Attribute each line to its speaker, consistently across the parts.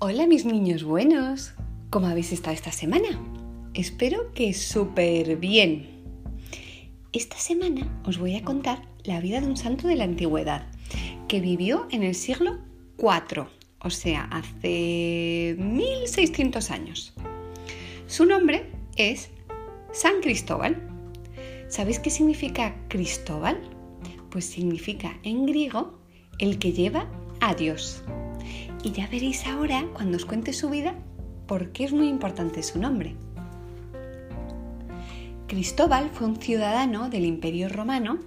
Speaker 1: Hola mis niños buenos, ¿cómo habéis estado esta semana? Espero que súper bien. Esta semana os voy a contar la vida de un santo de la antigüedad que vivió en el siglo IV, o sea, hace 1600 años. Su nombre es San Cristóbal. ¿Sabéis qué significa Cristóbal? Pues significa en griego el que lleva a Dios. Y ya veréis ahora, cuando os cuente su vida, por qué es muy importante su nombre. Cristóbal fue un ciudadano del Imperio Romano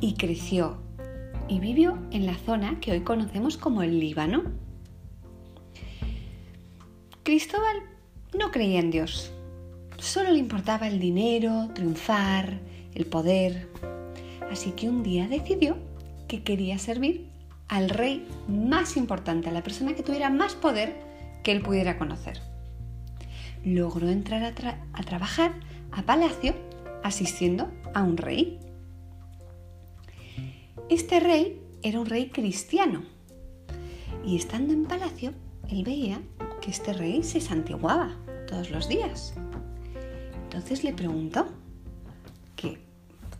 Speaker 1: y creció y vivió en la zona que hoy conocemos como el Líbano. Cristóbal no creía en Dios, solo le importaba el dinero, triunfar, el poder. Así que un día decidió que quería servir al rey más importante, a la persona que tuviera más poder que él pudiera conocer. Logró entrar a, trabajar a palacio asistiendo a un rey. Este rey era un rey cristiano y estando en palacio, él veía que este rey se santiguaba todos los días. Entonces le preguntó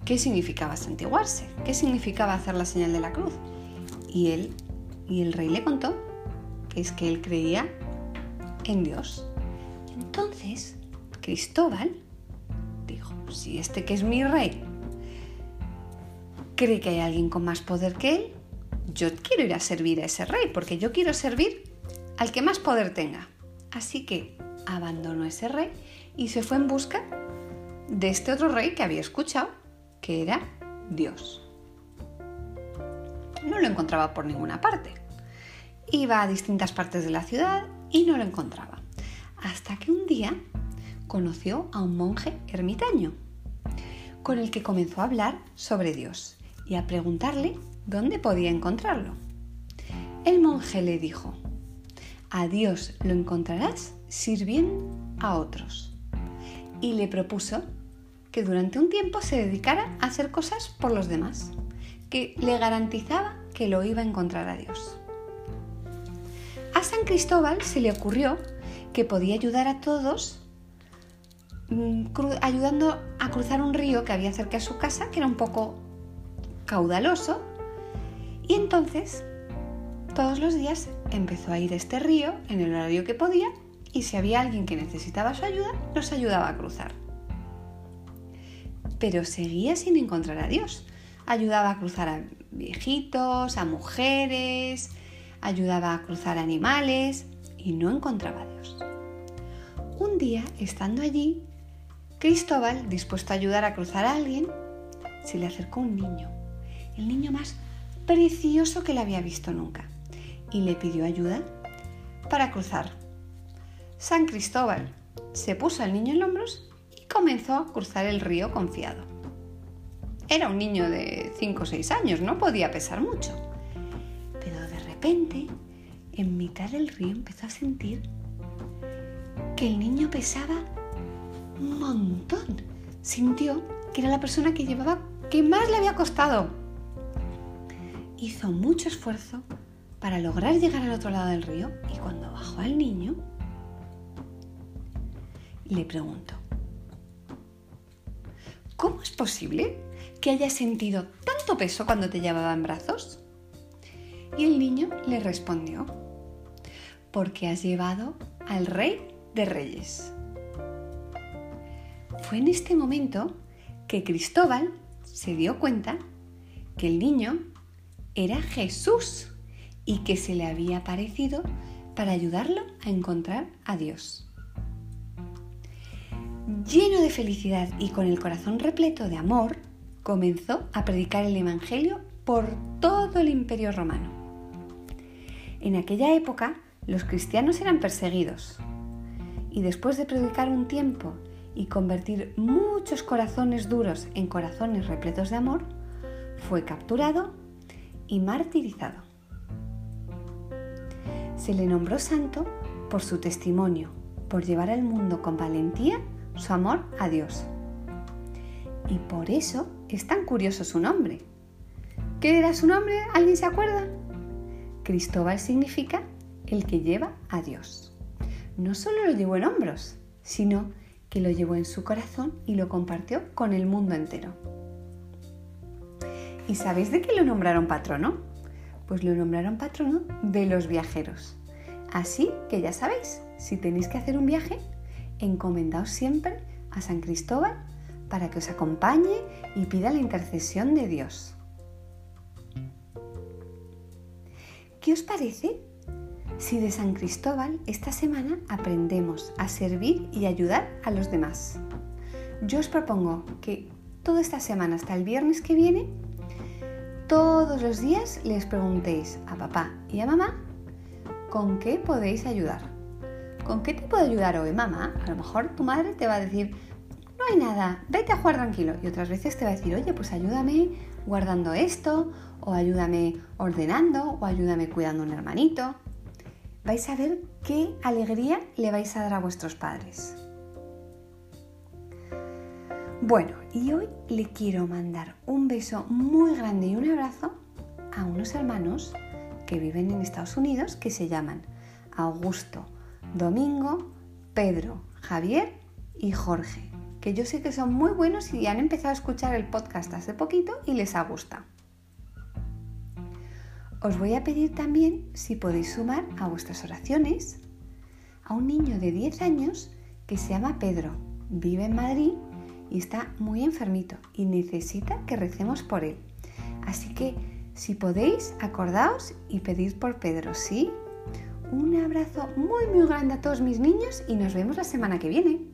Speaker 1: qué, significaba santiguarse, qué significaba hacer la señal de la cruz. Y él y el rey le contó que es que él creía en Dios. Entonces, Cristóbal dijo, si este que es mi rey cree que hay alguien con más poder que él, yo quiero ir a servir a ese rey, porque yo quiero servir al que más poder tenga. Así que abandonó ese rey y se fue en busca de este otro rey que había escuchado, que era Dios no lo encontraba por ninguna parte. Iba a distintas partes de la ciudad y no lo encontraba. Hasta que un día conoció a un monje ermitaño, con el que comenzó a hablar sobre Dios y a preguntarle dónde podía encontrarlo. El monje le dijo, a Dios lo encontrarás sirviendo a otros. Y le propuso que durante un tiempo se dedicara a hacer cosas por los demás que le garantizaba que lo iba a encontrar a Dios. A San Cristóbal se le ocurrió que podía ayudar a todos mm, ayudando a cruzar un río que había cerca de su casa, que era un poco caudaloso, y entonces todos los días empezó a ir este río en el horario que podía y si había alguien que necesitaba su ayuda, los ayudaba a cruzar. Pero seguía sin encontrar a Dios, Ayudaba a cruzar a viejitos, a mujeres, ayudaba a cruzar animales y no encontraba a Dios. Un día, estando allí, Cristóbal, dispuesto a ayudar a cruzar a alguien, se le acercó un niño, el niño más precioso que le había visto nunca, y le pidió ayuda para cruzar. San Cristóbal se puso al niño en hombros y comenzó a cruzar el río confiado. Era un niño de 5 o 6 años, no podía pesar mucho. Pero de repente, en mitad del río empezó a sentir que el niño pesaba un montón. Sintió que era la persona que llevaba que más le había costado. Hizo mucho esfuerzo para lograr llegar al otro lado del río y cuando bajó al niño, le preguntó, ¿cómo es posible que hayas sentido tanto peso cuando te llevaba en brazos? Y el niño le respondió, porque has llevado al rey de reyes. Fue en este momento que Cristóbal se dio cuenta que el niño era Jesús y que se le había aparecido para ayudarlo a encontrar a Dios. Lleno de felicidad y con el corazón repleto de amor, comenzó a predicar el Evangelio por todo el imperio romano. En aquella época los cristianos eran perseguidos y después de predicar un tiempo y convertir muchos corazones duros en corazones repletos de amor, fue capturado y martirizado. Se le nombró santo por su testimonio, por llevar al mundo con valentía su amor a Dios. Y por eso es tan curioso su nombre. ¿Qué era su nombre? ¿Alguien se acuerda? Cristóbal significa el que lleva a Dios. No solo lo llevó en hombros, sino que lo llevó en su corazón y lo compartió con el mundo entero. ¿Y sabéis de qué lo nombraron patrono? Pues lo nombraron patrono de los viajeros. Así que ya sabéis, si tenéis que hacer un viaje, encomendaos siempre a San Cristóbal para que os acompañe y pida la intercesión de Dios. ¿Qué os parece si de San Cristóbal esta semana aprendemos a servir y ayudar a los demás? Yo os propongo que toda esta semana hasta el viernes que viene, todos los días les preguntéis a papá y a mamá con qué podéis ayudar. ¿Con qué te puedo ayudar hoy, mamá? A lo mejor tu madre te va a decir, no hay nada, vete a jugar tranquilo. Y otras veces te va a decir, oye, pues ayúdame guardando esto, o ayúdame ordenando, o ayúdame cuidando un hermanito. Vais a ver qué alegría le vais a dar a vuestros padres. Bueno, y hoy le quiero mandar un beso muy grande y un abrazo a unos hermanos que viven en Estados Unidos que se llaman Augusto, Domingo, Pedro, Javier y Jorge, que yo sé que son muy buenos y han empezado a escuchar el podcast hace poquito y les ha gustado. Os voy a pedir también si podéis sumar a vuestras oraciones a un niño de 10 años que se llama Pedro, vive en Madrid y está muy enfermito y necesita que recemos por él. Así que si podéis, acordaos y pedid por Pedro, ¿sí? Un abrazo muy muy grande a todos mis niños y nos vemos la semana que viene.